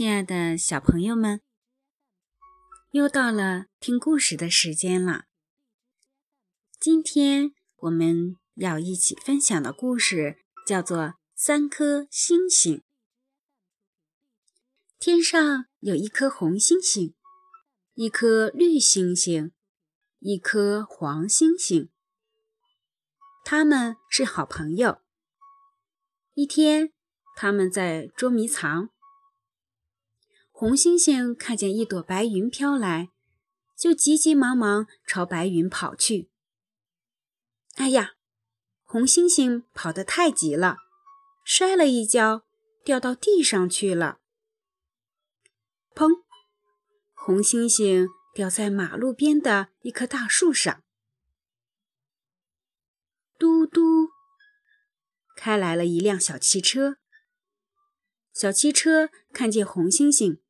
亲爱的小朋友们，又到了听故事的时间了。今天我们要一起分享的故事叫做《三颗星星》。天上有一颗红星星，一颗绿星星，一颗黄星星。他们是好朋友。一天，他们在捉迷藏。红星星看见一朵白云飘来，就急急忙忙朝白云跑去。哎呀，红星星跑得太急了，摔了一跤，掉到地上去了。砰！红星星掉在马路边的一棵大树上。嘟嘟，开来了一辆小汽车。小汽车看见红星星，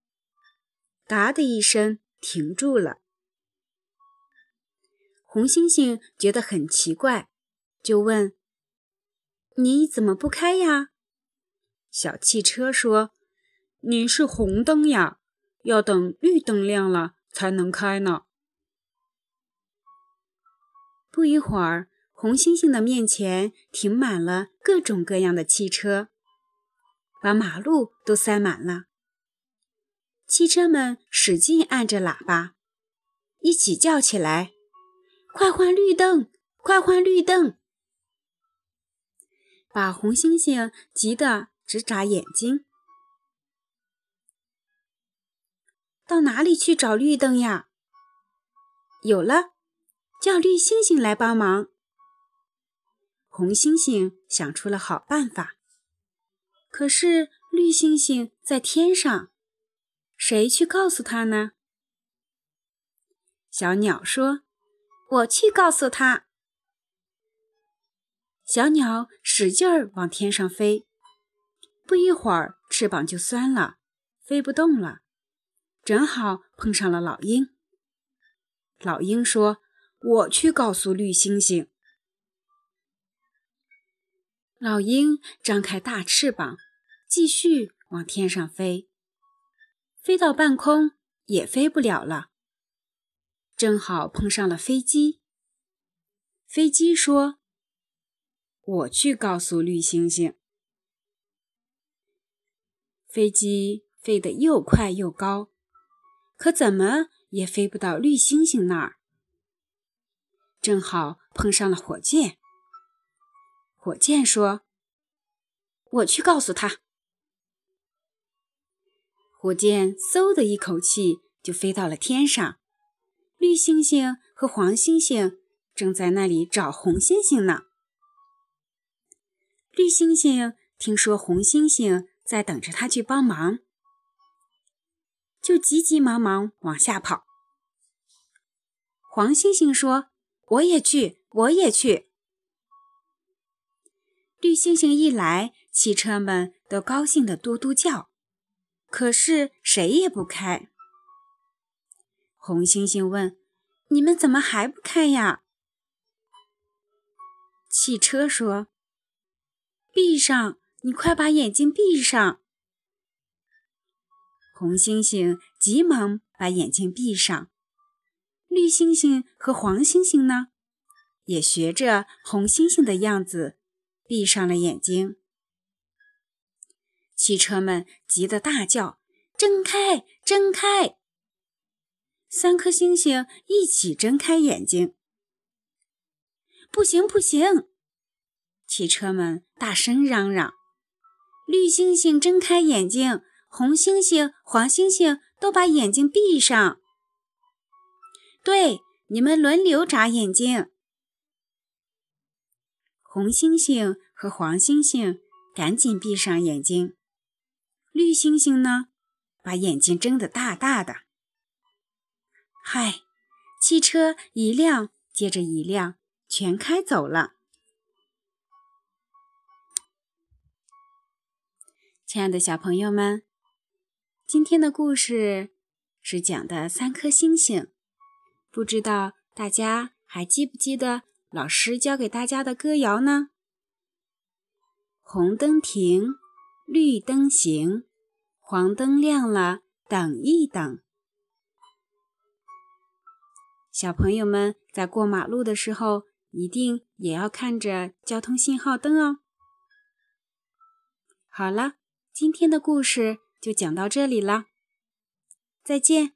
嘎的一声停住了。红猩猩觉得很奇怪，就问：“你怎么不开呀？”小汽车说：“你是红灯呀，要等绿灯亮了才能开呢。”不一会儿。红猩猩的面前停满了各种各样的汽车，把马路都塞满了。汽车们使劲按着喇叭，一起叫起来：“快换绿灯！快换绿灯！”把红星星急得直眨眼睛。到哪里去找绿灯呀？有了，叫绿星星来帮忙。红星星想出了好办法，可是绿星星在天上，谁去告诉他呢？小鸟说：“我去告诉他。”小鸟使劲儿往天上飞，不一会儿翅膀就酸了，飞不动了，正好碰上了老鹰。老鹰说：“我去告诉绿星星。”老鹰张开大翅膀，继续往天上飞。飞到半空也飞不了了，正好碰上了飞机。飞机说：“我去告诉绿星星。”飞机飞得又快又高，可怎么也飞不到绿星星那儿。正好碰上了火箭。火箭说：“我去告诉他。”火箭嗖的一口气就飞到了天上。绿星星和黄星星正在那里找红星星呢。绿星星听说红星星在等着他去帮忙，就急急忙忙往下跑。黄星星说：“我也去，我也去。”绿星星一来，汽车们都高兴地嘟嘟叫，可是谁也不开。红星星问：“你们怎么还不开呀？”汽车说：“闭上，你快把眼睛闭上。”红星星急忙把眼睛闭上。绿星星和黄星星呢，也学着红星星的样子。闭上了眼睛，汽车们急得大叫：“睁开，睁开！”三颗星星一起睁开眼睛。不行，不行！汽车们大声嚷嚷：“绿星星睁开眼睛，红星星、黄星星都把眼睛闭上。”对，你们轮流眨眼睛。红星星和黄星星赶紧闭上眼睛，绿星星呢，把眼睛睁得大大的。嗨，汽车一辆接着一辆全开走了。亲爱的小朋友们，今天的故事是讲的三颗星星，不知道大家还记不记得？老师教给大家的歌谣呢？红灯停，绿灯行，黄灯亮了，等一等。小朋友们在过马路的时候，一定也要看着交通信号灯哦。好了，今天的故事就讲到这里了，再见。